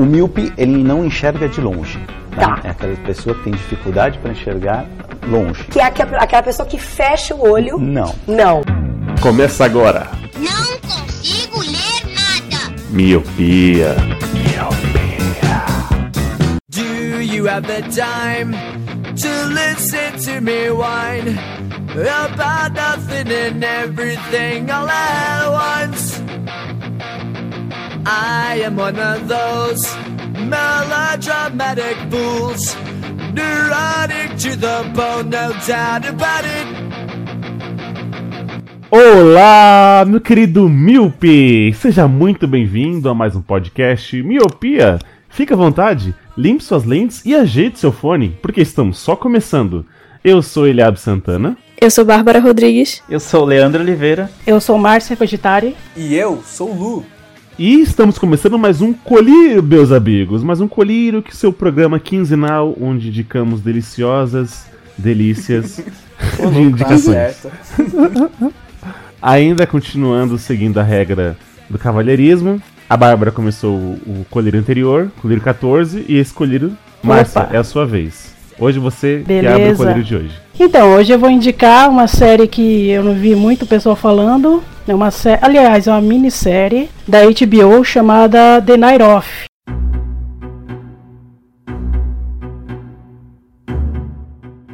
O míope, ele não enxerga de longe. Tá? Tá. É aquela pessoa que tem dificuldade para enxergar longe. Que é aque- aquela pessoa que fecha o olho. Não. Não. Começa agora. Não consigo ler nada. Miopia. Do you have the time to listen to me whine about nothing and everything all at once? I am one of those melodramatic fools, neurotic to the bone, no doubt about it. Olá, meu querido Miope! Seja muito bem-vindo a mais um podcast Miopia. Fique à vontade, limpe suas lentes e ajeite seu fone, porque estamos só começando. Eu sou Eliab Santana. Eu sou Bárbara Rodrigues. Eu sou o Leandro Oliveira. Eu sou Márcia Cogitari. E eu sou o Lu. E estamos começando mais um Colírio, meus amigos. Mais um Colírio que seu programa quinzenal, onde indicamos deliciosas delícias de Tá indicações. Ainda continuando seguindo a regra do cavalheirismo, a Bárbara começou o, colírio anterior, colírio 14, e esse colírio, Márcia, é a sua vez. Hoje você que abre o Beleza. colírio de hoje. Então, hoje eu vou indicar uma série que eu não vi muito pessoal falando. É uma série, aliás, é uma minissérie da HBO chamada The Night Off.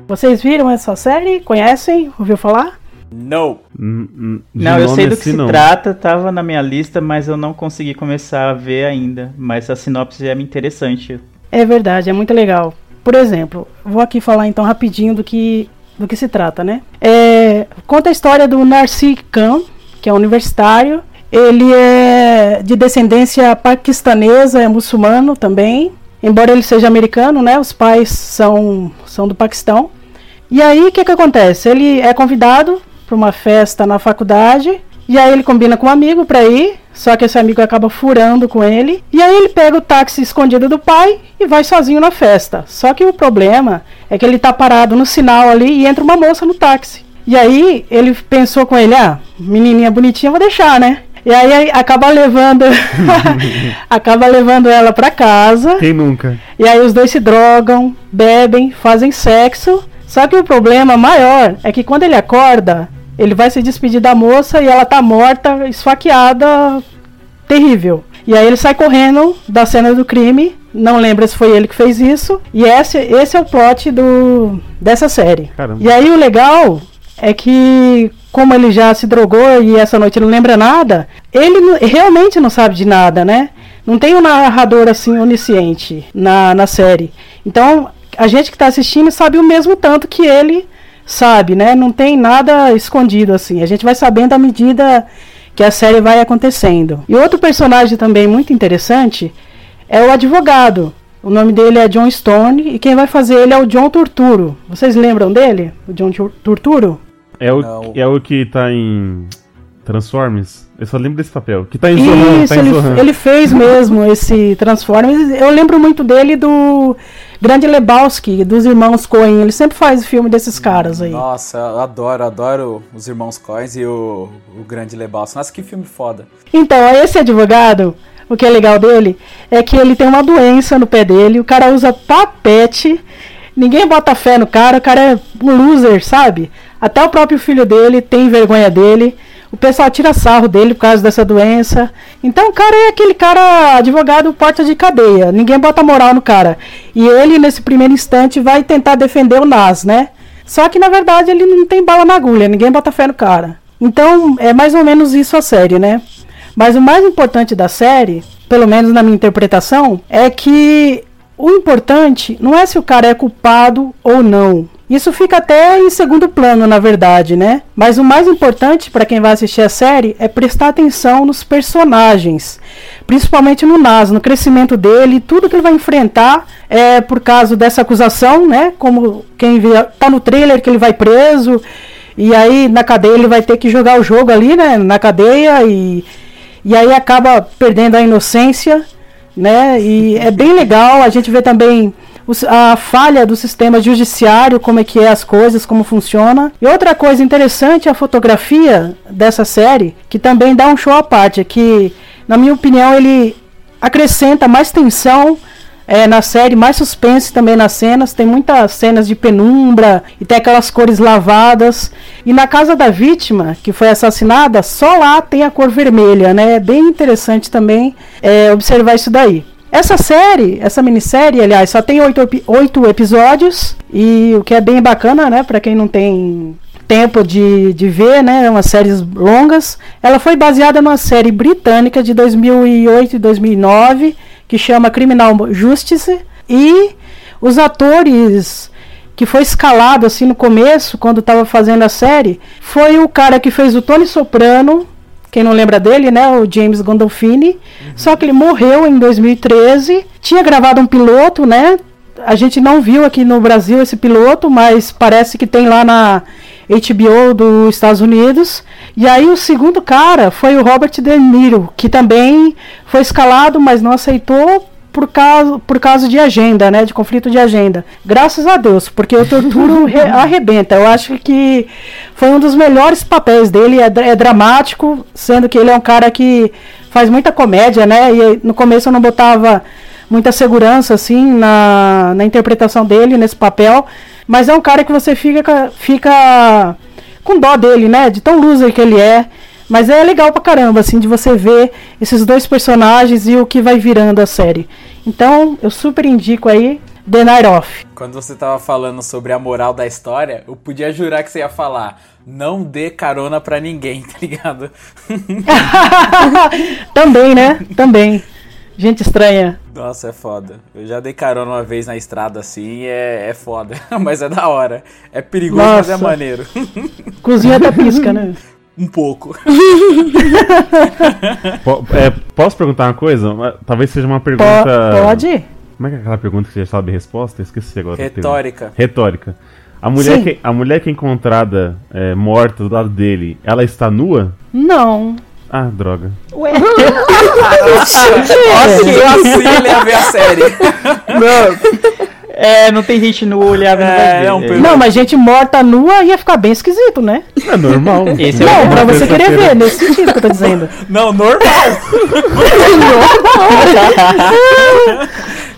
Vocês viram essa série? Conhecem? Ouviu falar? No. Hum, hum, Não, eu sei do que se não. trata, tava na minha lista, mas eu não consegui começar a ver ainda. Mas a sinopse é interessante. É verdade, é muito legal. Por exemplo, vou aqui falar então rapidinho do que, do que se trata, né? É, conta a história do Narsi Khan, que é universitário. Ele é de descendência paquistanesa, é muçulmano também. Embora ele seja americano, né? Os pais são, são do Paquistão. E aí, o que, que acontece? Ele é convidado para uma festa na faculdade. E aí ele combina com um amigo para ir, só que esse amigo acaba furando com ele. E aí ele pega o táxi escondido do pai e vai sozinho na festa. Só que o problema é que ele tá parado no sinal ali e entra uma moça no táxi. E aí ele pensou com ele, ah, menininha bonitinha, vou deixar, né? E aí acaba levando acaba levando ela para casa. Quem nunca? E aí os dois se drogam, bebem, fazem sexo. Só que o problema maior é que quando ele acorda, ele vai se despedir da moça e ela tá morta, esfaqueada, terrível. E aí ele sai correndo da cena do crime, não lembra se foi ele que fez isso. E esse, esse é o plot do, dessa série. Caramba. E aí o legal é que, como ele já se drogou e essa noite não lembra nada, ele realmente não sabe de nada, né? Não tem um narrador assim onisciente na, na série. Então, a gente que está assistindo sabe o mesmo tanto que ele sabe, né? Não tem nada escondido assim. A gente vai sabendo à medida que a série vai acontecendo. E outro personagem também muito interessante é o advogado. O nome dele é John Stone e quem vai fazer ele é o John Turturro. Vocês lembram dele? O John Tur- Turturro? É o, Não. é o que tá em Transformers? Eu só lembro desse papel. Que tá em Zohan, Isso, tá em ele, Zohan. ele fez mesmo esse Transformers. Eu lembro muito dele do Grande Lebowski, dos irmãos Coen. Ele sempre faz filme desses caras aí. Nossa, eu adoro, adoro os irmãos Coins e o, o Grande Lebowski. Nossa, que filme foda. Então, esse advogado, o que é legal dele é que ele tem uma doença no pé dele, o cara usa papete, ninguém bota fé no cara, o cara é um loser, sabe? Até o próprio filho dele tem vergonha dele. O pessoal tira sarro dele por causa dessa doença. Então o cara é aquele cara advogado porta de cadeia. Ninguém bota moral no cara. E ele, nesse primeiro instante, vai tentar defender o Nas, né? Só que na verdade ele não tem bala na agulha, ninguém bota fé no cara. Então é mais ou menos isso a série, né? Mas o mais importante da série, pelo menos na minha interpretação, é que o importante não é se o cara é culpado ou não. Isso fica até em segundo plano, na verdade, né? Mas o mais importante para quem vai assistir a série é prestar atenção nos personagens, principalmente no Nas, no crescimento dele, tudo que ele vai enfrentar é por causa dessa acusação, né? Como quem vê, tá no trailer que ele vai preso e aí na cadeia ele vai ter que jogar o jogo ali, né? Na cadeia e e aí acaba perdendo a inocência, né? E é bem legal. A gente vê também a falha do sistema judiciário, como é que é as coisas, como funciona. E outra coisa interessante é a fotografia dessa série, que também dá um show à parte, que, na minha opinião, ele acrescenta mais tensão é, na série, mais suspense também nas cenas. Tem muitas cenas de penumbra e tem aquelas cores lavadas. E na casa da vítima, que foi assassinada, só lá tem a cor vermelha, né? É bem interessante também é, observar isso daí. Essa série, essa minissérie, aliás, só tem oito, oito episódios. E o que é bem bacana, né? Pra quem não tem tempo de, de ver, né? Umas séries longas. Ela foi baseada numa série britânica de 2008 e 2009 que chama Criminal Justice e os atores que foi escalado assim no começo, quando estava fazendo a série, foi o cara que fez o Tony Soprano, quem não lembra dele, né, o James Gandolfini. Só que ele morreu em 2013. Tinha gravado um piloto, né? A gente não viu aqui no Brasil esse piloto, mas parece que tem lá na HBO dos Estados Unidos. E aí o segundo cara foi o Robert De Niro, que também foi escalado, mas não aceitou por causa, por causa de agenda, né? De conflito de agenda. Graças a Deus, porque o Torturo re- arrebenta. Eu acho que foi um dos melhores papéis dele. É, é dramático, sendo que ele é um cara que faz muita comédia, né? E no começo eu não botava muita segurança, assim, na, na interpretação dele, nesse papel. Mas é um cara que você fica, ca- fica com dó dele, né? De tão loser que ele é. Mas é legal pra caramba, assim, de você ver esses dois personagens e o que vai virando a série. Então, eu super indico aí The Night Off. Quando você tava falando sobre a moral da história, eu podia jurar que você ia falar: não dê carona pra ninguém, tá ligado? Também, né? Também. Gente estranha. Nossa, é foda. Eu já dei carona uma vez na estrada assim, é, é foda. Mas é da hora. É perigoso, mas é Nossa. maneiro. Cozinha até pisca, né? Um pouco. Po- é, posso perguntar uma coisa? Talvez seja uma Po- pergunta. pode? Como é que é aquela pergunta que você já sabe a resposta? Eu Esqueci agora. Retórica. Retórica. A mulher, Sim. que, a mulher que é encontrada é, morta do lado dele, ela está nua? Não. Ah, droga. Ué. Nossa, eu assim ele ia ver a série. É, não tem gente no olhar É, ver. não, É. Não, mas gente morta nua ia ficar bem esquisito, né? É normal. Esse é Não, o pra você querer ver, nesse sentido que eu tô dizendo. Não, normal.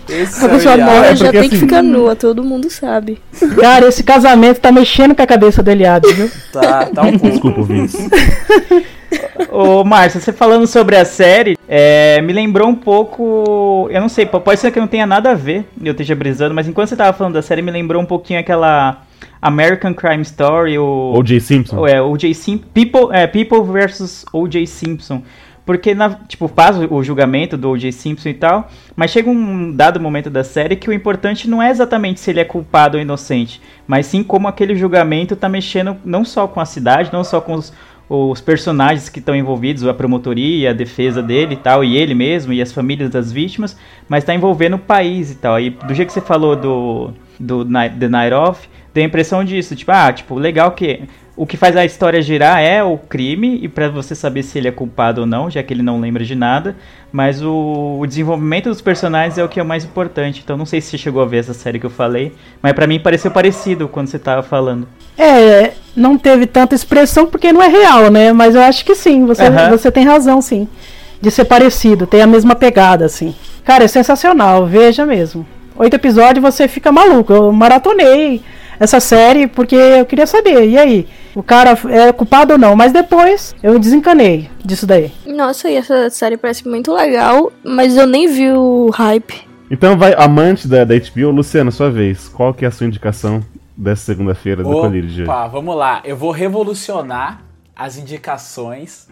Esse é A pessoa o Iago. morre é já tem que assim- ficar nua, todo mundo sabe. Cara, esse casamento tá mexendo com a cabeça do Eliade, viu? Tá, tá um pouco. Desculpa, ouvintes. Ô, Márcio, você falando sobre a série, é, me lembrou um pouco. Eu não sei, po- pode ser que não tenha nada a ver, eu esteja brisando, mas enquanto você tava falando da série, me lembrou um pouquinho aquela American Crime Story, o. O.J. Simpson. É, O.J. Simpson. People, é, People versus O.J. Simpson. Porque, na, tipo, faz o, o julgamento do O.J. Simpson e tal, mas chega um dado momento da série que o importante não é exatamente se ele é culpado ou inocente, mas sim como aquele julgamento tá mexendo não só com a cidade, não só com os, os personagens que estão envolvidos, a promotoria, a defesa dele e tal, e ele mesmo, e as famílias das vítimas, mas tá envolvendo o país e tal. E do jeito que você falou do, do The Night Off, deu a impressão disso, tipo, ah, tipo, legal que o que faz a história girar é o crime, e pra você saber se ele é culpado ou não, já que ele não lembra de nada, mas o, o desenvolvimento dos personagens é o que é o mais importante. Então não sei se você chegou a ver essa série que eu falei, mas pra mim pareceu parecido quando você tava falando. É, não teve tanta expressão porque não é real, né? Mas eu acho que sim, você, você tem razão, sim. De ser parecido, tem a mesma pegada, assim. Cara, é sensacional, veja mesmo. Oito episódios você fica maluco. Eu maratonei essa série porque eu queria saber. E aí? O cara é culpado ou não? Mas depois eu desencanei disso daí. Nossa, e essa série parece muito legal, mas eu nem vi o hype. Então vai, amante da, da HBO, Luciano, sua vez. Qual que é a sua indicação dessa segunda-feira do Colírio? Opa, vamos lá. Eu vou revolucionar as indicações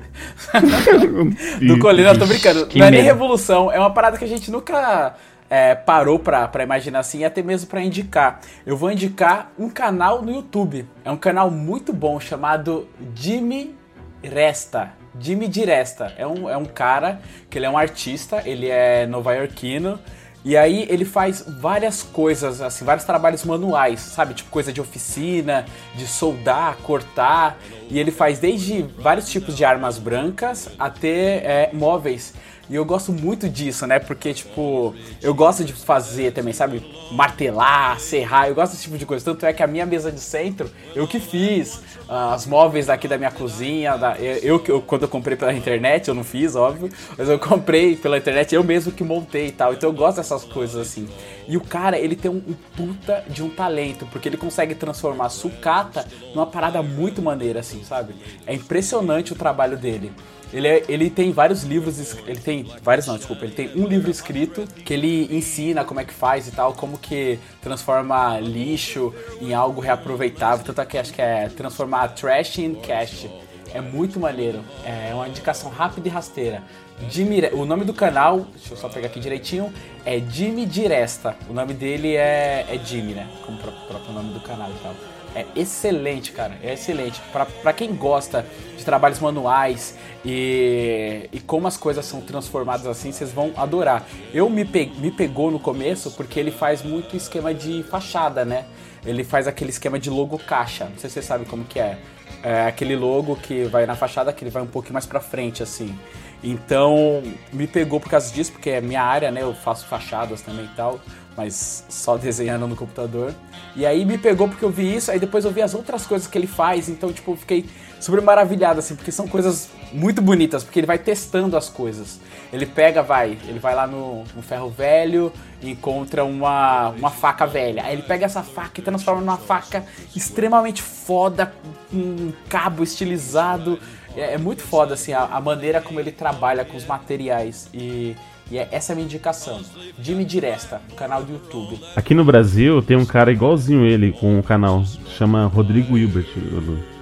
do Colírio. Eu tô brincando. que não é nem revolução, é uma parada que a gente nunca é, parou pra, pra imaginar assim, e até mesmo pra indicar. Eu vou indicar um canal no YouTube. É um canal muito bom chamado Jimmy Resta. Jimmy de Resta. É um, é um cara que ele é um artista, ele é nova-iorquino. E aí ele faz várias coisas, assim, vários trabalhos manuais, sabe? Tipo coisa de oficina, de soldar, cortar. E ele faz desde vários tipos de armas brancas até é, móveis E eu gosto muito disso, né? Porque, tipo, eu gosto de fazer também, sabe? Martelar, serrar, eu gosto desse tipo de coisa. Tanto é que a minha mesa de centro, eu que fiz. ah, as móveis daqui da minha cozinha, da- eu, eu- quando eu comprei pela internet, eu não fiz, óbvio, mas eu comprei pela internet, eu mesmo que montei e tal. Então eu gosto dessas coisas assim. E o cara, ele tem um, um puta de um talento, porque ele consegue transformar sucata numa parada muito maneira, assim, sabe? É impressionante o trabalho dele. Ele, é- ele tem vários livros, ele tem vários não, desculpa, ele tem um livro escrito que ele ensina como é que faz e tal, como que transforma lixo em algo reaproveitável, tanto é que acho que é transformar trash in cash. É muito maneiro, é uma indicação rápida e rasteira. Jimmy, o nome do canal, deixa eu só pegar aqui direitinho, é Jimmy Diresta. O nome dele é, é Jimmy, né? Como o pró- próprio nome do canal e tal. É excelente, cara. É excelente. Pra quem gosta de trabalhos manuais e, e como as coisas são transformadas assim, vocês vão adorar. Eu me, pe, me pegou no começo porque ele faz muito esquema de fachada, né? Ele faz aquele esquema de logo caixa. Não sei se você sabe como que é. É aquele logo que vai na fachada, que ele vai um pouquinho mais pra frente, assim. Então, me pegou por causa disso, porque é minha área, né? Eu faço fachadas também e tal, mas só desenhando no computador. E aí me pegou porque eu vi isso, aí depois eu vi as outras coisas que ele faz, então, tipo, fiquei super maravilhado, assim, porque são coisas muito bonitas, porque ele vai testando as coisas. Ele pega, vai, ele vai lá no, no ferro velho, encontra uma, uma faca velha. Aí ele pega essa faca e transforma numa faca extremamente foda, com um cabo estilizado. É, é muito foda, assim, a, a maneira como ele trabalha com os materiais. E, e é, essa a minha indicação. Jimmy Diresta, um canal do YouTube. Aqui no Brasil tem um cara igualzinho ele com um canal, chama Rodrigo Hilbert.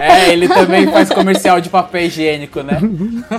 É, ele também faz comercial de papel higiênico, né?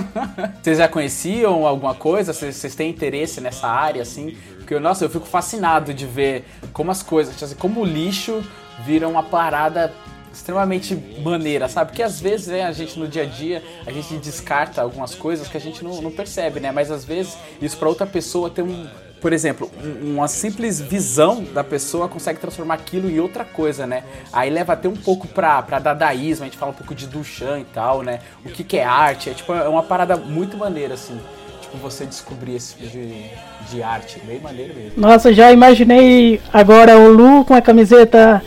Vocês já conheciam alguma coisa? Vocês vocês têm interesse nessa área, assim? Porque, nossa, eu fico fascinado de ver como as coisas, assim, como o lixo vira uma parada extremamente maneira, sabe? Porque às vezes né, a gente no dia a dia a gente descarta algumas coisas que a gente não, não percebe, né? Mas às vezes isso para outra pessoa tem um, por exemplo, um- uma simples visão da pessoa consegue transformar aquilo em outra coisa, né? Aí leva até um pouco pra, pra dadaísmo, a gente fala um pouco de Duchamp e tal, né? O que, que é arte? É tipo é uma parada muito maneira, assim. Tipo, você descobrir esse tipo de, de arte. Bem maneiro mesmo. Nossa, já imaginei agora o Lu com a camiseta.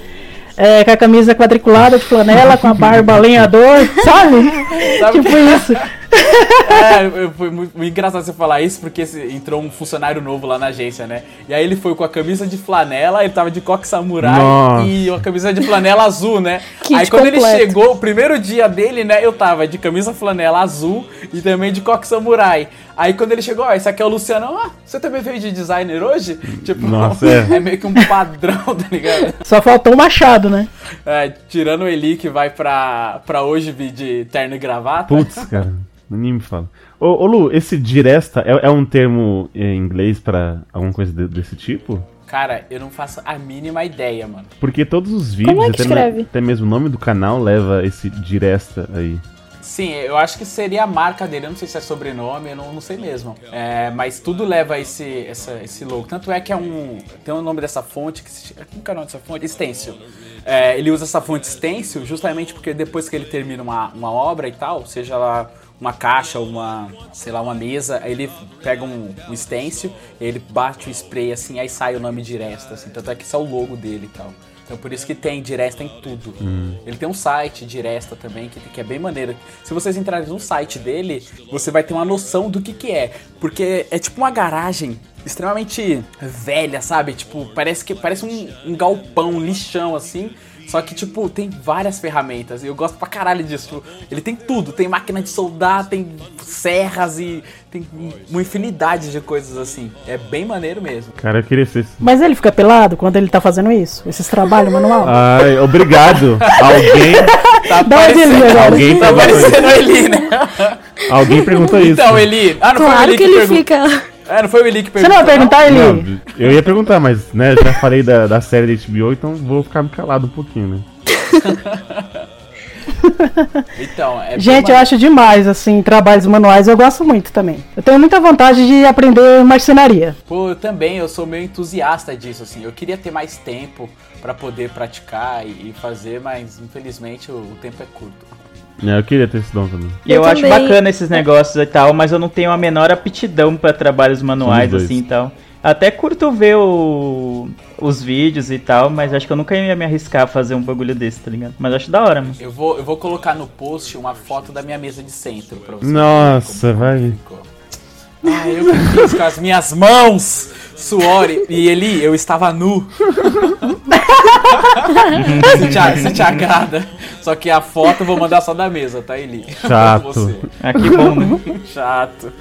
É, com a camisa quadriculada de flanela, com a barba lenhador, sabe? Sabe tipo que- isso. É, foi muito, muito engraçado você falar isso, porque entrou um funcionário novo lá na agência, né? E aí ele foi com a camisa de flanela, ele tava de coque samurai Nossa. e uma camisa de flanela azul, né? Kit aí quando ele completo. chegou, o primeiro dia dele, né, eu tava de camisa flanela azul e também de coque samurai. Aí quando ele chegou, ó, esse aqui é o Luciano, ah, você também veio de designer hoje? Tipo, Nossa, é. é meio que um padrão, tá ligado? Só faltou o machado, né? É, tirando o Eli que vai pra, pra hoje vir de terno e gravata. Putz, cara, nem me fala. Ô, ô Lu, esse diresta é, é um termo em inglês pra alguma coisa de- desse tipo? Cara, eu não faço a mínima ideia, mano. Porque todos os vídeos, Como é que até, escreve? até mesmo o nome do canal leva esse diresta aí. Sim, eu acho que seria a marca dele. Eu não sei se é sobrenome, eu não, não sei mesmo. É, mas tudo leva esse, essa, esse logo. Tanto é que é um. Tem o nome dessa fonte. Que se, como que é o nome dessa fonte? Stencil. É, ele usa essa fonte Stencil justamente porque depois que ele termina uma, uma obra e tal, seja lá uma caixa, uma, sei lá, uma mesa, aí ele pega um, um stencil, ele bate o spray assim, aí sai o nome Diresta, assim, tanto é que isso é o logo dele e tal. Então por isso que tem Diresta em tudo. Ele tem um site Diresta também, que, que é bem maneiro. Se vocês entrarem no site dele, você vai ter uma noção do que que é. Porque é tipo uma garagem extremamente velha, sabe? Tipo, parece que parece um, um galpão, um lixão assim. Só que, tipo, tem várias ferramentas. E eu gosto pra caralho disso. Ele tem tudo. Tem máquina de soldar, tem serras e tem uma infinidade de coisas assim. É bem maneiro mesmo. Cara, eu queria ser. Mas ele fica pelado quando ele tá fazendo isso? Esses trabalhos manual? Ai, obrigado. alguém, Tá Dá uma parecendo, delícia agora. alguém, tá perguntou isso. parecendo Eli, né? alguém perguntou isso. Então, Eli. Ah, não foi o Claro Eli que que, ele perguntou. fica. É, não foi o Eli que Você perguntou. não vai perguntar, Eli? Não, eu ia perguntar, mas né, já falei da, da série da HBO, então vou ficar me calado um pouquinho, né? Então, é Gente, eu acho demais, assim, trabalhos manuais. Eu gosto muito também. Eu tenho muita vontade de aprender marcenaria. Pô, eu também, eu sou meio entusiasta disso, assim. Eu queria ter mais tempo pra poder praticar e, e fazer, mas infelizmente o, o tempo é curto. É, eu queria ter esse dom também. E eu, Eu acho também. bacana esses negócios e tal, mas eu não tenho a menor aptidão pra trabalhos manuais assim e tal. Até curto ver o- os vídeos e tal, mas acho que eu nunca ia me arriscar a fazer um bagulho desse, tá ligado? Mas acho da hora, mano. Eu vou, eu vou colocar no post uma foto da minha mesa de centro pra você. Nossa, vai. Ah, eu fiz com as minhas mãos, suor. e- E Eli, eu estava nu. se, te, se te agrada. Só que a foto eu vou mandar só da mesa, tá, Eli? Chato. Você. Ah, que bom, né? Chato.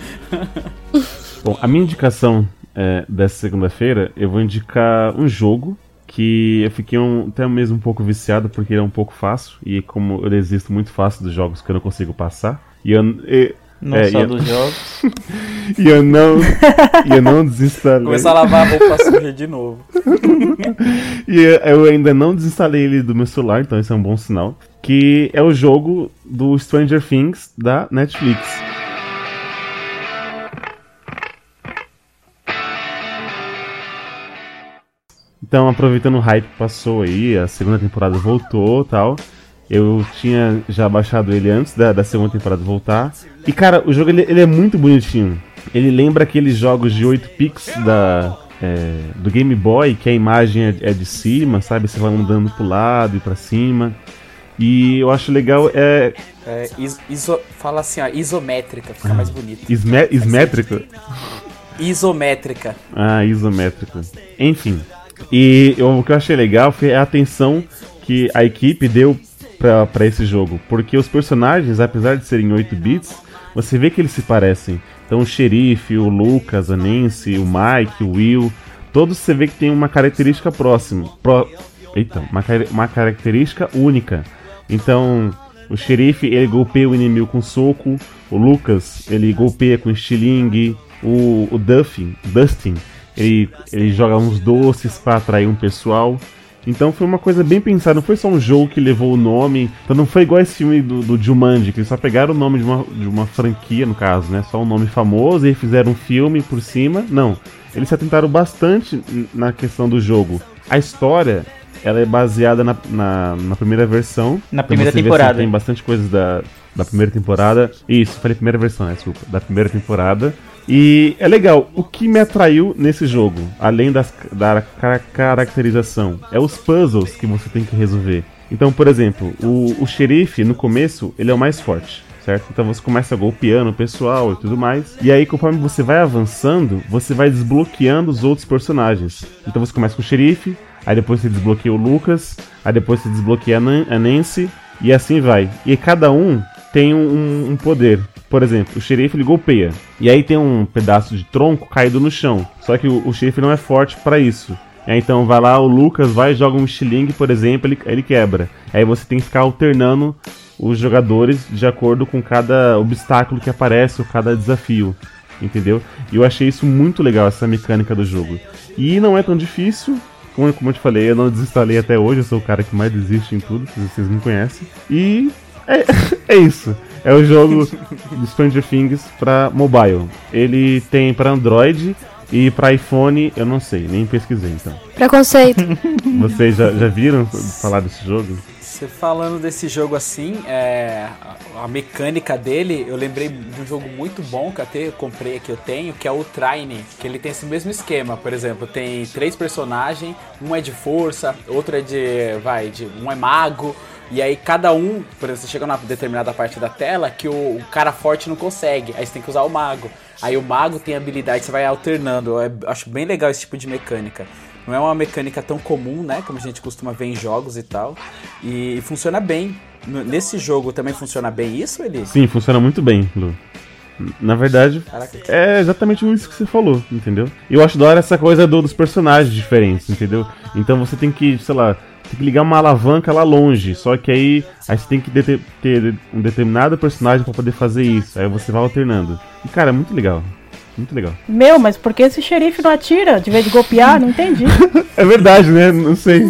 Bom, a minha indicação é, dessa segunda-feira, eu vou indicar um jogo que eu fiquei um- até mesmo um pouco viciado porque ele é um pouco fácil e como eu desisto muito fácil dos jogos que eu não consigo passar. E eu, e, Não É, só eu- dos jogos. e eu não e eu não desinstalei. Começar a lavar a roupa suja de novo. E eu ainda não desinstalei ele do meu celular, então esse é um bom sinal. Que é o jogo do Stranger Things da Netflix. Então, aproveitando o hype que passou aí, a segunda temporada voltou tal. Eu tinha já baixado ele antes da, da segunda temporada voltar. E cara, o jogo ele, ele é muito bonitinho. Ele lembra aqueles jogos de 8 pixels da, é, do Game Boy, que a imagem é, é de cima, sabe? Você vai andando pro lado e pra cima. E eu acho legal é É, is- iso- fala assim, ó, isométrica, fica mais bonito. isme, ismétrico. Isométrica. Ah, isométrico. Enfim. E eu- o que eu achei legal foi a atenção que a equipe deu pra, pra esse jogo. Porque os personagens, apesar de serem 8 bits, você vê que eles se parecem. Então o xerife, o Lucas, a Nancy, o Mike, o Will, todos você vê que tem uma característica próxima. Pro, eita, uma, uma característica única. Então, o xerife ele golpeia o inimigo com soco, o Lucas ele golpeia com estilingue, o, o Duffy, Dustin, ele, ele joga uns doces para atrair um pessoal. Então foi uma coisa bem pensada, não foi só um jogo que levou o nome. Então não foi igual esse filme do, do Jumanji, que eles só pegaram o nome de uma, de uma franquia, no caso, né? Só um nome famoso e fizeram um filme por cima. Não. Eles se atentaram bastante na questão do jogo. A história, ela é baseada na, na, na primeira versão. Na Então primeira você vê, assim, temporada. tem bastante coisas da, da primeira temporada. Isso, falei primeira versão, né? Desculpa. Da primeira temporada. E é legal, o que me atraiu nesse jogo, além das, da ca- caracterização, é os puzzles que você tem que resolver. Então, por exemplo, o, o xerife, no começo, ele é o mais forte, certo? Então você começa golpeando o pessoal e tudo mais. E aí, conforme você vai avançando, você vai desbloqueando os outros personagens. Então você começa com o xerife, aí depois você desbloqueia o Lucas, aí depois você desbloqueia a, Nan a Nancy, e assim vai. E cada um tem um, um poder. Por exemplo, o xerife ele golpeia. E aí tem um pedaço de tronco caído no chão. Só que o, o xerife não é forte pra isso. Aí, então vai lá, o Lucas vai joga um estilingue, por exemplo, ele, ele quebra. Aí você tem que ficar alternando os jogadores de acordo com cada obstáculo que aparece ou cada desafio. Entendeu? E eu achei isso muito legal, essa mecânica do jogo. E não é tão difícil. Como, como eu te falei, eu não desinstalei até hoje, eu sou o cara que mais desiste em tudo, vocês me conhecem. E é, é isso. É o jogo do Stranger Things pra mobile. Ele tem pra Android e pra iPhone, eu não sei, nem pesquisei então. Preconceito. Vocês já, já viram falar desse jogo? Você falando desse jogo assim, é, a, a mecânica dele, eu lembrei de um jogo muito bom que até eu comprei aqui, eu tenho, que é o Trine, que ele tem esse mesmo esquema, por exemplo, tem três personagens, um é de força, outro é de, vai, de, um é mago, e aí cada um, por exemplo, você chega numa determinada parte da tela que o, o cara forte não consegue, aí você tem que usar o mago. Aí o mago tem habilidade, você vai alternando, eu acho bem legal esse tipo de mecânica. Não é uma mecânica tão comum, né? Como a gente costuma ver em jogos e tal. E funciona bem. Nesse jogo também funciona bem isso, Eli? Sim, funciona muito bem, Lu. Na verdade, Caraca. é exatamente isso que você falou, entendeu? E eu acho da hora essa coisa do- dos personagens diferentes, entendeu? Então você tem que, sei lá, tem que ligar uma alavanca lá longe. Só que aí, aí você tem que ter um determinado personagem pra poder fazer isso. Aí você vai alternando. E cara, é muito legal. Muito legal. Meu, mas por que esse xerife não atira de vez de golpear? Não entendi. É verdade, né? Não sei.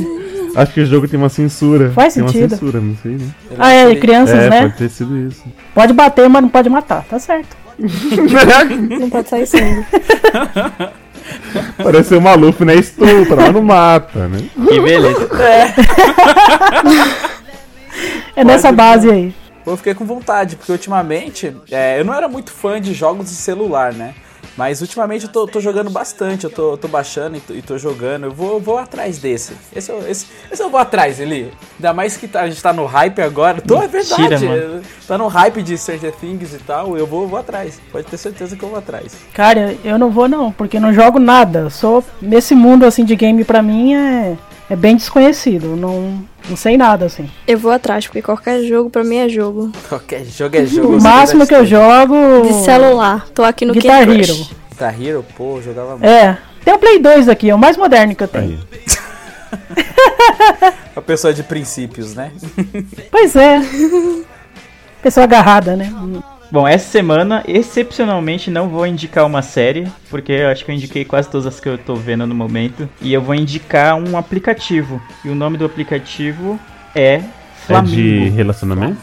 Acho que o jogo tem uma censura. Faz tem sentido. uma censura, não sei, né? Ah, é, crianças, é, né? pode ter sido isso. Pode bater, mas não pode matar. Tá certo. Não pode sair sangue. Parece um maluco, né? Estupra, mas não mata, né? Que beleza. É nessa base aí. eu fiquei com vontade, porque ultimamente é, eu não era muito fã de jogos de celular, né? Mas ultimamente eu tô, tô jogando bastante, eu tô, tô baixando e tô, e tô jogando. Eu vou, vou atrás desse. Esse, eu- esse, esse eu vou atrás, Eli. Ainda mais que tá- a gente tá no hype agora. Tô, é verdade. mano. Tá no hype de Stranger Things e tal. Eu vou, vou atrás. Pode ter certeza que eu vou atrás. Cara, eu não vou não, porque não jogo nada. Sou nesse mundo assim de game pra mim é é bem desconhecido. Não não sei nada assim. Eu vou atrás, porque qualquer jogo pra mim é jogo. Qualquer jogo é jogo. O máximo que eu jogo De celular. Tô aqui no Guitar Candy Hero. Crush. Guitar Hero, pô, eu jogava muito. É, tem o Play 2 aqui, é o mais moderno que eu tenho. Uma pessoa de princípios, né? Pois é. Pessoa agarrada, né? Bom, essa semana, excepcionalmente, não vou indicar uma série, porque eu acho que eu indiquei quase todas as que eu tô vendo no momento. E eu vou indicar um aplicativo. E o nome do aplicativo é É Flamingo. de relacionamento?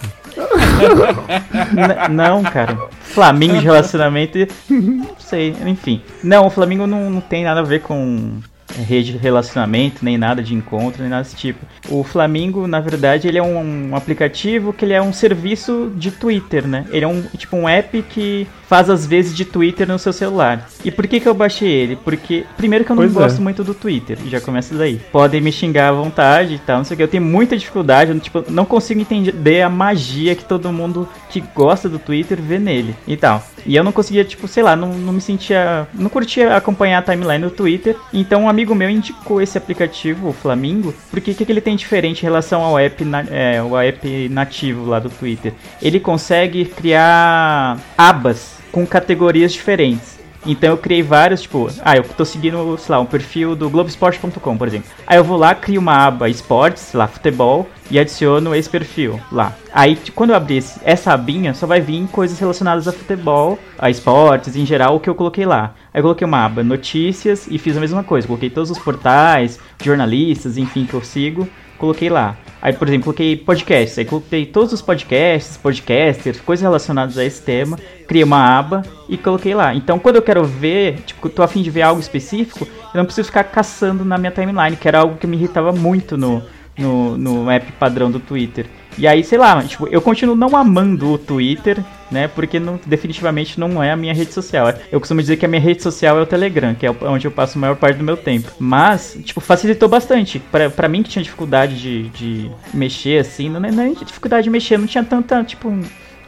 Não, cara. Flamingo de relacionamento. Não sei, enfim. Não, o Flamingo não, não tem nada a ver com rede de relacionamento, nem nada de encontro, nem nada desse tipo. O Flamingo, na verdade, ele é um, um aplicativo que ele é um serviço de Twitter, né? Ele é um tipo um app que faz as vezes de Twitter no seu celular. E por que que eu baixei ele? Porque primeiro que eu não Pois é. gosto muito do Twitter, já começa daí. Podem me xingar à vontade e tal, não sei o que. Eu tenho muita dificuldade, eu, tipo, não consigo entender a magia que todo mundo que gosta do Twitter vê nele e tal. E eu não conseguia, tipo, sei lá, não, não me sentia. Não curtia acompanhar a timeline no Twitter. Então um amigo meu indicou esse aplicativo, o Flamingo, porque o que, que ele tem diferente em relação ao app, na- é, o app nativo lá do Twitter? Ele consegue criar abas com categorias diferentes. Então eu criei vários, tipo, ah, eu tô seguindo, sei lá, um perfil do Globoesporte.com, por exemplo. Aí eu vou lá, crio uma aba esportes, sei lá, futebol, e adiciono esse perfil lá. Aí quando eu abrir esse- essa abinha, só vai vir coisas relacionadas a futebol, a esportes, em geral, o que eu coloquei lá. Aí eu coloquei uma aba notícias e fiz a mesma coisa. Coloquei todos os portais, jornalistas, enfim, que eu sigo, coloquei lá. Aí, por exemplo, coloquei podcasts. Aí coloquei todos os podcasts, podcasters, coisas relacionadas a esse tema. Criei uma aba e coloquei lá. Então, quando eu quero ver, tipo, tô afim de ver algo específico, eu não preciso ficar caçando na minha timeline, que era algo que me irritava muito no, no, no app padrão do Twitter. E aí, sei lá, tipo, eu continuo não amando o Twitter, né? Porque não, definitivamente não é a minha rede social. Eu costumo dizer que a minha rede social é o Telegram, que é onde eu passo a maior parte do meu tempo. Mas, tipo, facilitou bastante. Pra, mim que tinha dificuldade de, de mexer, assim, não não nem dificuldade de mexer, não tinha tanta, tipo,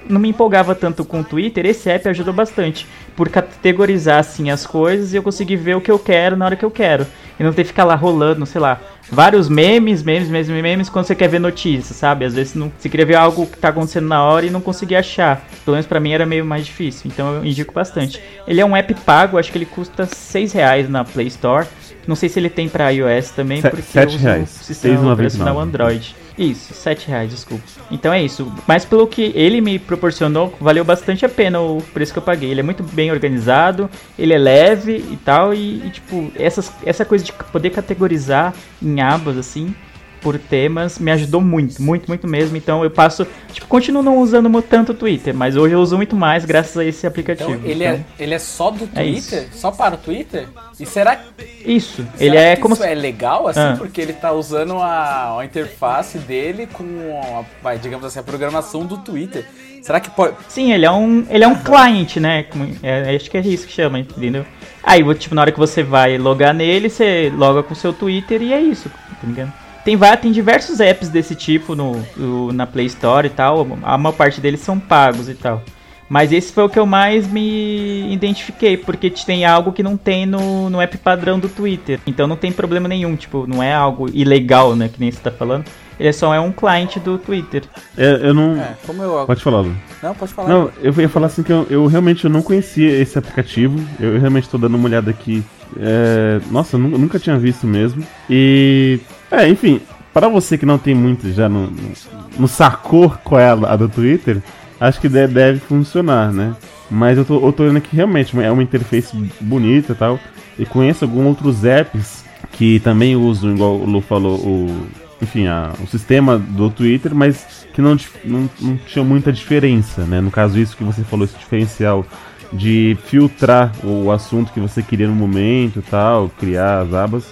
não me empolgava tanto com o Twitter, esse app ajudou bastante. Por categorizar assim as coisas e eu conseguir ver o que eu quero na hora que eu quero. E não ter que ficar lá rolando, sei lá, vários memes, memes, memes, memes, quando você quer ver notícias, sabe? Às vezes não, você queria ver algo que tá acontecendo na hora e não conseguia achar. Pelo menos pra mim era meio mais difícil, então eu indico bastante. Ele é um app pago, acho que ele custa 6 reais na Play Store. Não sei se ele tem pra iOS também, porque sete eu uso reais. o sistema 6,99. operacional Android. Isso, 7 reais, desculpa. Então é isso. Mas pelo que ele me proporcionou, valeu bastante a pena o preço que eu paguei. Ele é muito bem organizado, ele é leve e tal. E, e, tipo, essas, essa coisa de poder categorizar em abas, assim, por temas, me ajudou muito, muito, muito mesmo. Então eu passo, tipo, continuo não usando tanto o Twitter, mas hoje eu uso muito mais graças a esse aplicativo. Então, ele, Então, é, ele é só do é Twitter? só para o Twitter? E será, Isso, será ele é como isso se é legal, assim? Ah. Porque ele tá usando a, a interface dele com, a, digamos assim, a programação do Twitter. Será que pode... Sim, ele é um, ele é um client, né? Como- é, acho que é isso que chama, entendeu? Aí, tipo, na hora que você vai logar nele, você loga com o seu Twitter e é isso, tá ligado? Tem, va- tem diversos apps desse tipo no, no- na Play Store e tal. A maior parte deles são pagos e tal. Mas esse foi o que eu mais me identifiquei, porque tem algo que não tem no, no app padrão do Twitter. Então não tem problema nenhum, tipo, não é algo ilegal, né? Que nem você tá falando. Ele só é um client do Twitter. É, eu não. É, como eu... Pode falar, Lu. Não, pode falar. Não, eu ia falar assim que eu, eu realmente eu não conhecia esse aplicativo. Eu realmente tô dando uma olhada aqui. É, nossa, eu nu- nunca tinha visto mesmo. E. É, enfim, para você que não tem muito já no, no, sacou qual é a, a do Twitter, acho que deve, deve funcionar, né? Mas eu tô, eu tô olhando aqui realmente, é uma interface bonita e tal. E conheço alguns outros apps que também usam, igual o Lu falou, o, enfim, a- o sistema do Twitter, mas que não, não, não tinha muita diferença, né? No caso, isso que você falou, esse diferencial de filtrar o assunto que você queria no momento e tal, criar as abas,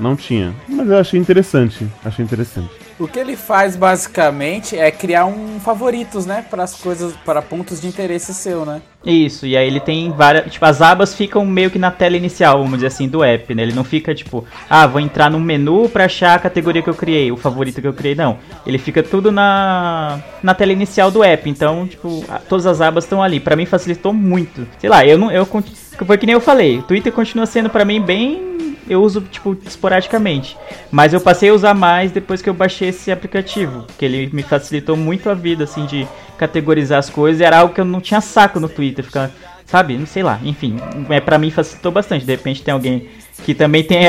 não tinha. Mas eu achei interessante, achei interessante. O que ele faz basicamente é criar um favoritos, né, para as coisas, para pontos de interesse seu, né? Isso, e aí ele tem várias. Tipo, as abas ficam meio que na tela inicial, vamos dizer assim, do app, né? Ele não fica tipo, ah, vou entrar no menu pra achar a categoria que eu criei, o favorito que eu criei, não. Ele fica tudo na, na tela inicial do app, então, tipo, todas as abas estão ali. Pra mim facilitou muito. Sei lá, eu não. Eu, foi que nem eu falei, o Twitter continua sendo pra mim bem. Eu uso, tipo, esporadicamente. Mas eu passei a usar mais depois que eu baixei esse aplicativo. Que ele me facilitou muito a vida, assim, de categorizar as coisas. Era algo que eu não tinha saco no Twitter. Ficar, sabe? Não sei lá. Enfim, é, pra mim facilitou bastante. De repente tem alguém que também tem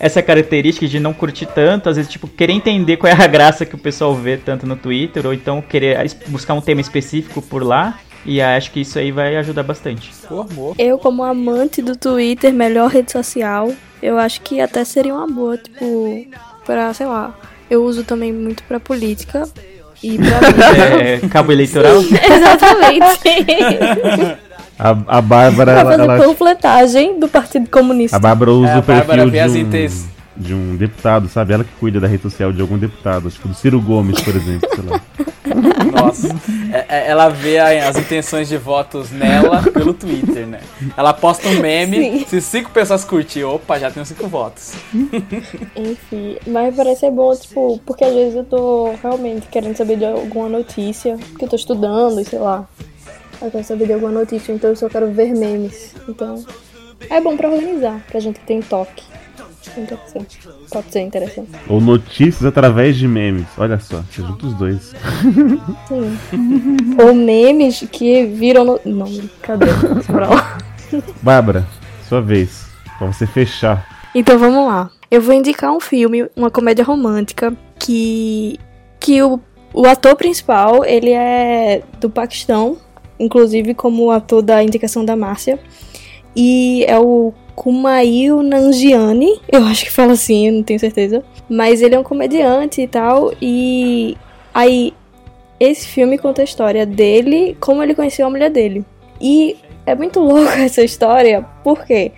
essa característica de não curtir tanto. Às vezes, tipo, querer entender qual é a graça que o pessoal vê tanto no Twitter. Ou então querer buscar um tema específico por lá. E acho que isso aí vai ajudar bastante. Formou. Eu, como amante do Twitter, melhor rede social, eu acho que até seria uma boa, tipo, pra, sei lá. Eu uso também muito pra política e pra. É, cabo eleitoral? Exatamente. A, a Bárbara, pra ela, fazer ela- panfletagem do Partido Comunista. a Bárbara usa É, a o perfil de um, de um deputado, sabe? Ela que cuida da rede social de algum deputado, tipo do Ciro Gomes, por exemplo, sei lá. Nossa, É- é- ela vê as intenções de votos nela pelo Twitter, né? Ela posta um meme, Sim. se cinco pessoas curtir, opa, já tenho cinco votos. Enfim, mas parece ser bom, tipo, porque às vezes eu tô realmente querendo saber de alguma notícia, que eu tô estudando e sei lá. Eu quero saber de alguma notícia, então eu só quero ver memes. Então, é bom pra organizar, pra gente que tem toque. Interessante. Pode ser interessante. Ou notícias através de memes. Olha só, você junta os dois. Sim. Ou memes que viram no. Não, cadê? Bárbara, sua vez. Pra você fechar. Então vamos lá. Eu vou indicar um filme, uma comédia romântica, que. que o, o ator principal, ele é do Paquistão, inclusive como o ator da indicação da Márcia. E é o Kumail Nanjiani, eu acho que fala assim, eu não tenho certeza. Mas ele é um comediante e tal, e aí esse filme conta a história dele, como ele conheceu a mulher dele. E é muito louco essa história, porque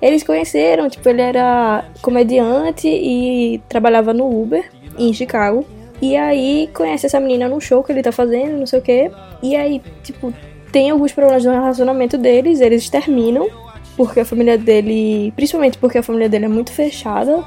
eles conheceram, tipo, ele era comediante e trabalhava no Uber em Chicago. E aí conhece essa menina num show que ele tá fazendo, não sei o quê. E aí, tipo, tem alguns problemas no relacionamento deles, eles terminam. Porque a família dele, principalmente porque a família dele é muito fechada,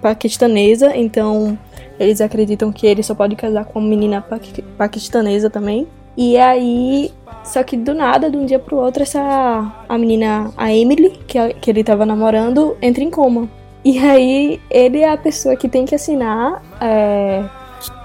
paquistanesa, então eles acreditam que ele só pode casar com uma menina paqui- paquistanesa também. E aí, só que do nada, de um dia pro outro, essa a menina, a Emily, que, a- que ele tava namorando, entra em coma. E aí, ele é a pessoa que tem que assinar é,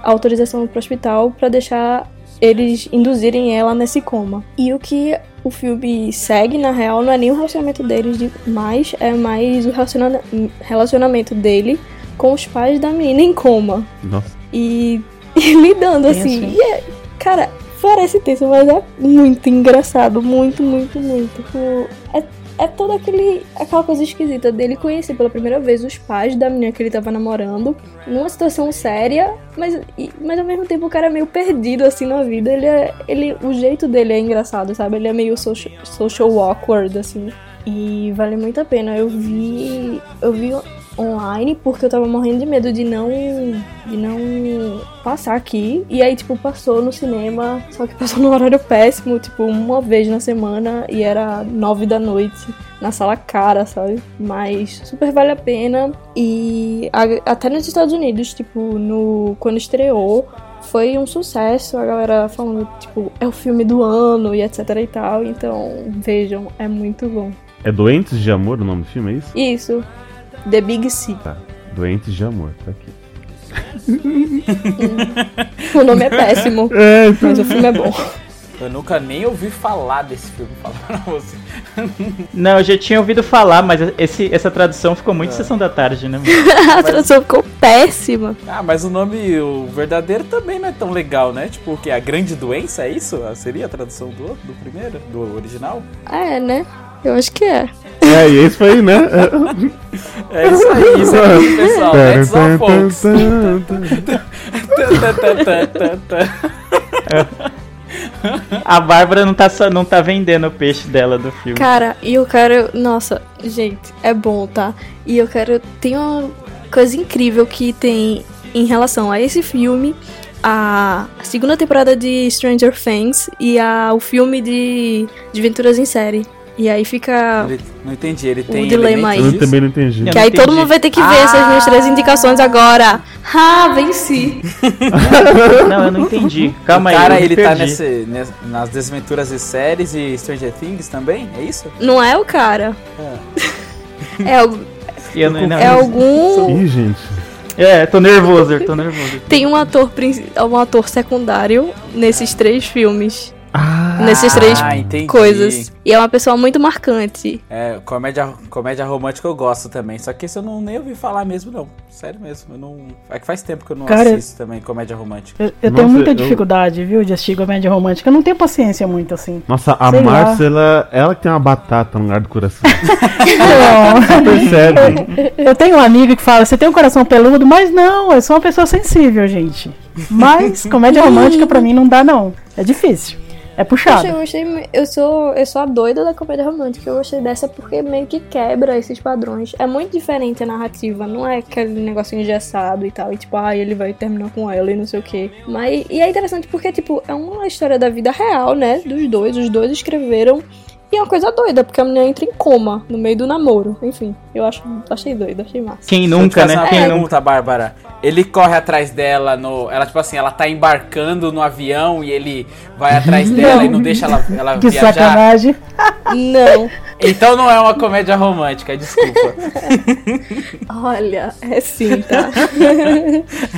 a autorização pro hospital pra deixar eles induzirem ela nesse coma. E o que o filme segue, na real, não é nem o relacionamento deles de- mais, é mais o relaciona- relacionamento dele com os pais da menina em coma. Nossa. E, e lidando Tenso, assim. E é- cara, parece tenso, mas é muito engraçado. Muito, muito, muito. Tipo, é, é toda aquele, aquela coisa esquisita dele conhecer pela primeira vez os pais da menina que ele tava namorando. Numa situação séria, mas, mas ao mesmo tempo o cara é meio perdido assim na vida. Ele é. Ele, o jeito dele é engraçado, sabe? Ele é meio social, social awkward, assim. E vale muito a pena. Eu vi. Eu vi online porque eu tava morrendo de medo de não de não passar aqui e aí tipo passou no cinema só que passou no horário péssimo tipo uma vez na semana e era nove da noite na sala cara sabe mas super vale a pena e a- até nos Estados Unidos tipo no quando estreou foi um sucesso, a galera falando, tipo, é o filme do ano e etc e tal. Então, vejam, é muito bom. É Doentes de Amor o nome do filme, é isso? Isso, The Big C. Tá. Doentes de Amor, tá aqui. O nome é péssimo, É, mas o filme é bom. Eu nunca nem ouvi falar desse filme, falar você. Não, eu já tinha ouvido falar, mas esse, essa tradução ficou muito sessão da tarde, né? A tradução ficou péssima. Ah, mas o nome, o verdadeiro também não é tão legal, né? Tipo, o que? A grande doença, é isso? Seria a tradução do, do primeiro? Do original? É, né? Eu acho que é. É, e esse foi, né? É isso aí, isso aí, pessoal. That's all, folks. A Bárbara não tá, só- não tá vendendo o peixe dela do filme. Cara, e eu quero. Nossa, gente, é bom, tá? E eu quero. Tem uma coisa incrível que tem em relação a esse filme, a segunda temporada de Stranger Things e a, o filme de, de Aventuras em Série. E aí fica. Ele- não entendi, ele tem dilema elementos Eu também não entendi. Que não aí todo entendi. mundo vai ter que ver essas minhas três indicações agora. Ah, venci. Não, eu não entendi. Calma o aí. cara, eu me ele tá perdi. nesse, nes- nas desventuras de séries e Stranger Things também? É isso? Não é o cara. É, al- Eu não, não, é algum. Ih, gente. É, tô nervoso, tô nervoso. Tem um ator, princi- um ator secundário nesses três filmes. Ah, Nesses três entendi. coisas. E é uma pessoa muito marcante. É, comédia, comédia romântica eu gosto também. Só que esse eu não nem ouvi falar mesmo, não. Sério mesmo. Eu não... É que faz tempo que eu não Cara, assisto também comédia romântica. Eu, eu Nossa, tenho muita eu- dificuldade, viu, de assistir comédia romântica. Eu não tenho paciência muito assim. Nossa, a Sei. Márcia, ela, ela que tem uma batata no lugar do coração. Não. Percebe? Eu tenho uma amiga que fala, você tem um coração peludo, mas não, eu sou uma pessoa sensível, gente. Mas comédia romântica pra mim não dá, não. É difícil. É puxado. Poxa, eu. Eu sou, eu sou a doida da comédia romântica. Eu gostei dessa porque meio que quebra esses padrões. É muito diferente a narrativa. Não é aquele negocinho engessado e tal. E tipo, ah, ele vai terminar com ela e não sei o quê. Mas. E é interessante porque, tipo, é uma história da vida real, né? Dos dois. Os dois escreveram. E é uma coisa doida, porque a menina entra em coma no meio do namoro. Enfim, eu acho, achei doido, achei massa. Quem nunca, né? uma Quem nunca? pergunta, Bárbara. Ele corre atrás dela no. Ela, tipo assim, ela tá embarcando no avião e ele vai atrás dela e não deixa ela, ela Que viajar. sacanagem. Não, Então não é uma comédia romântica, desculpa. olha, é sim, tá?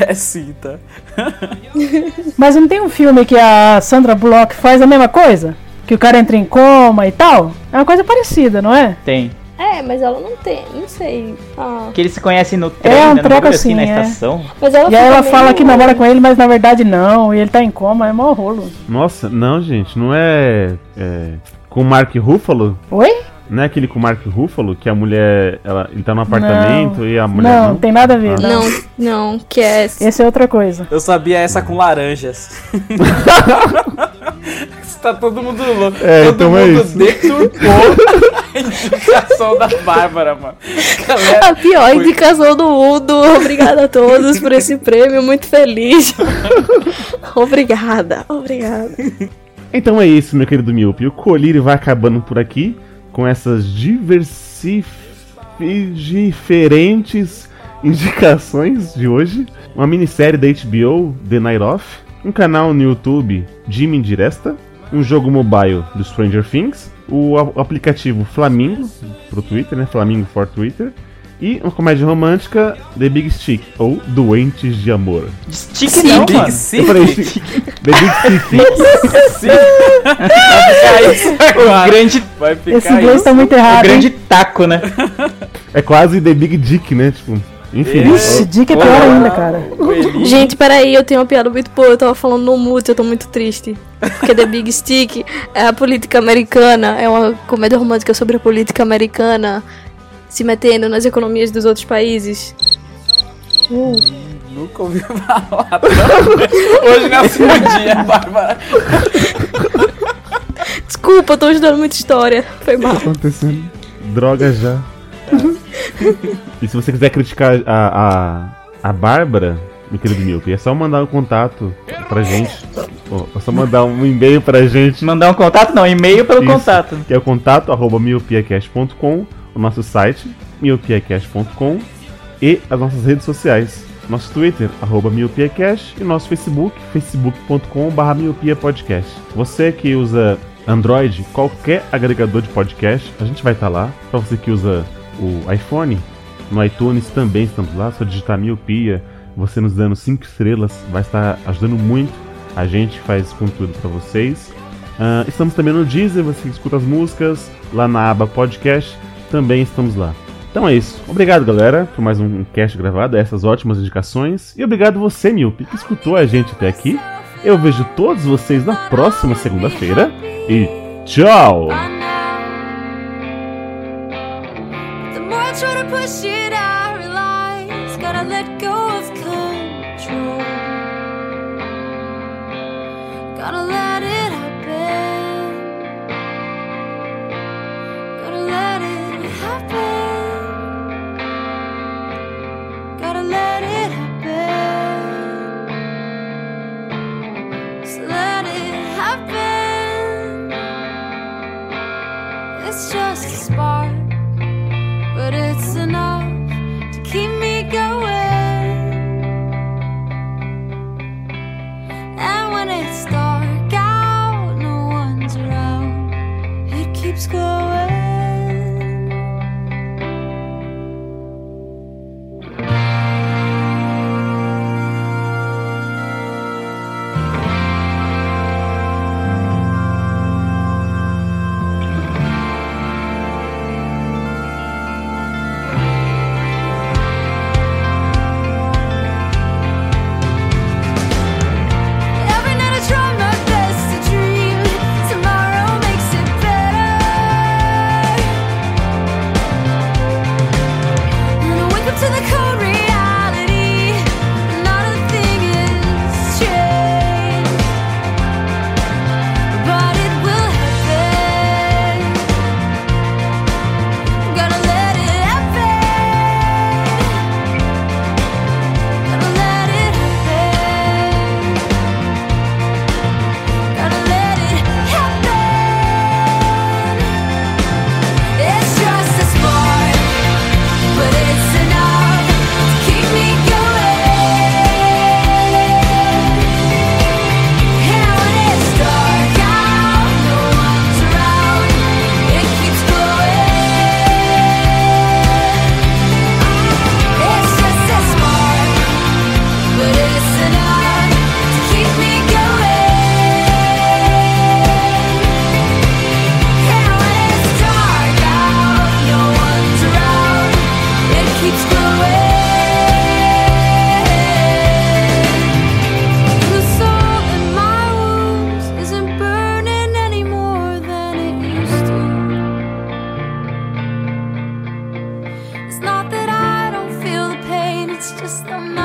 é sim, tá? Mas não tem um filme que a Sandra Bullock faz a mesma coisa? Que o cara entra em coma e tal? É uma coisa parecida, não é? Tem. É, mas ela não tem, não sei. Ah, Que eles se conhecem no trem, É, um né? No troco assim, assim, na é. estação. mas ela E aí ela fala que namora com ele, mas na verdade não. E ele tá em coma, é mó rolo. Nossa, não, gente, não é, é com o Mark Ruffalo? Oi? Não é aquele com o Mark Ruffalo que a mulher, ela, ele tá no apartamento Não. e a mulher Não, tem nada a ver. Ah. Não. Não, não, que é. Esse é outra coisa. Eu sabia essa com laranjas. tá todo mundo louco. É, todo então é mundo isso. deturpou a indicação da Bárbara, mano. Galera, A pior Foi. indicação do mundo. Obrigada a todos por esse prêmio, muito feliz. obrigada, obrigada. Então é isso, meu querido Miope. O Colírio vai acabando por aqui com essas diversi- diferentes indicações de hoje. Uma minissérie da HBO, The Night Off. Um canal no YouTube, Jimmy Diresta. Um jogo mobile do Stranger Things. O aplicativo Flamingo, pro Twitter, né? Flamingo for Twitter. E uma comédia romântica, The Big Stick, ou Doentes de Amor. Stick Sim, não, Big mano. Sick. Eu falei, The Big Stick. Vai ficar isso O agora. grande, Vai ficar Esse inglês isso. tá muito o errado. grande hein? taco, né? É quase The Big Dick, né? Tipo, enfim. Ixi, dica é pior ainda, cara. Coelhinho. Gente, peraí, eu tenho uma piada muito boa. Eu tava falando no mute, eu tô muito triste. Porque The Big Stick é a política americana, é uma comédia romântica sobre a política americana se metendo nas economias dos outros países. Uh, Nunca ouvi falar. Hoje não é o seu dia, Bárbara. desculpa, eu tô estudando muita história. Foi mal. acontecendo? Droga já. e se você quiser criticar a, a, a Bárbara, meu querido Milk, é só mandar um contato pra gente. Ó, é só mandar um e-mail pra gente. Mandar um contato? Não, e-mail pelo Isso, contato. Que é o contato arroba miopiacast.com, o nosso site, miopiacast.com e as nossas redes sociais. Nosso Twitter, arroba miopiacast e nosso Facebook, facebook.com.br miopiapodcast. Você que usa Android, qualquer agregador de podcast, a gente vai estar lá. Para você que usa o iPhone, no iTunes também estamos lá. Só digitar miopia, você nos dando 5 estrelas, vai estar ajudando muito. A gente faz conteúdo para vocês. Ah, estamos também no Deezer, você escuta as músicas lá na aba podcast, também estamos lá. Então é isso. Obrigado, galera, por mais um cast gravado, essas ótimas indicações. E obrigado você, Milpe, que escutou a gente até aqui. Eu vejo todos vocês na próxima segunda-feira. E tchau! I try to push it, I realize gotta let go of. just a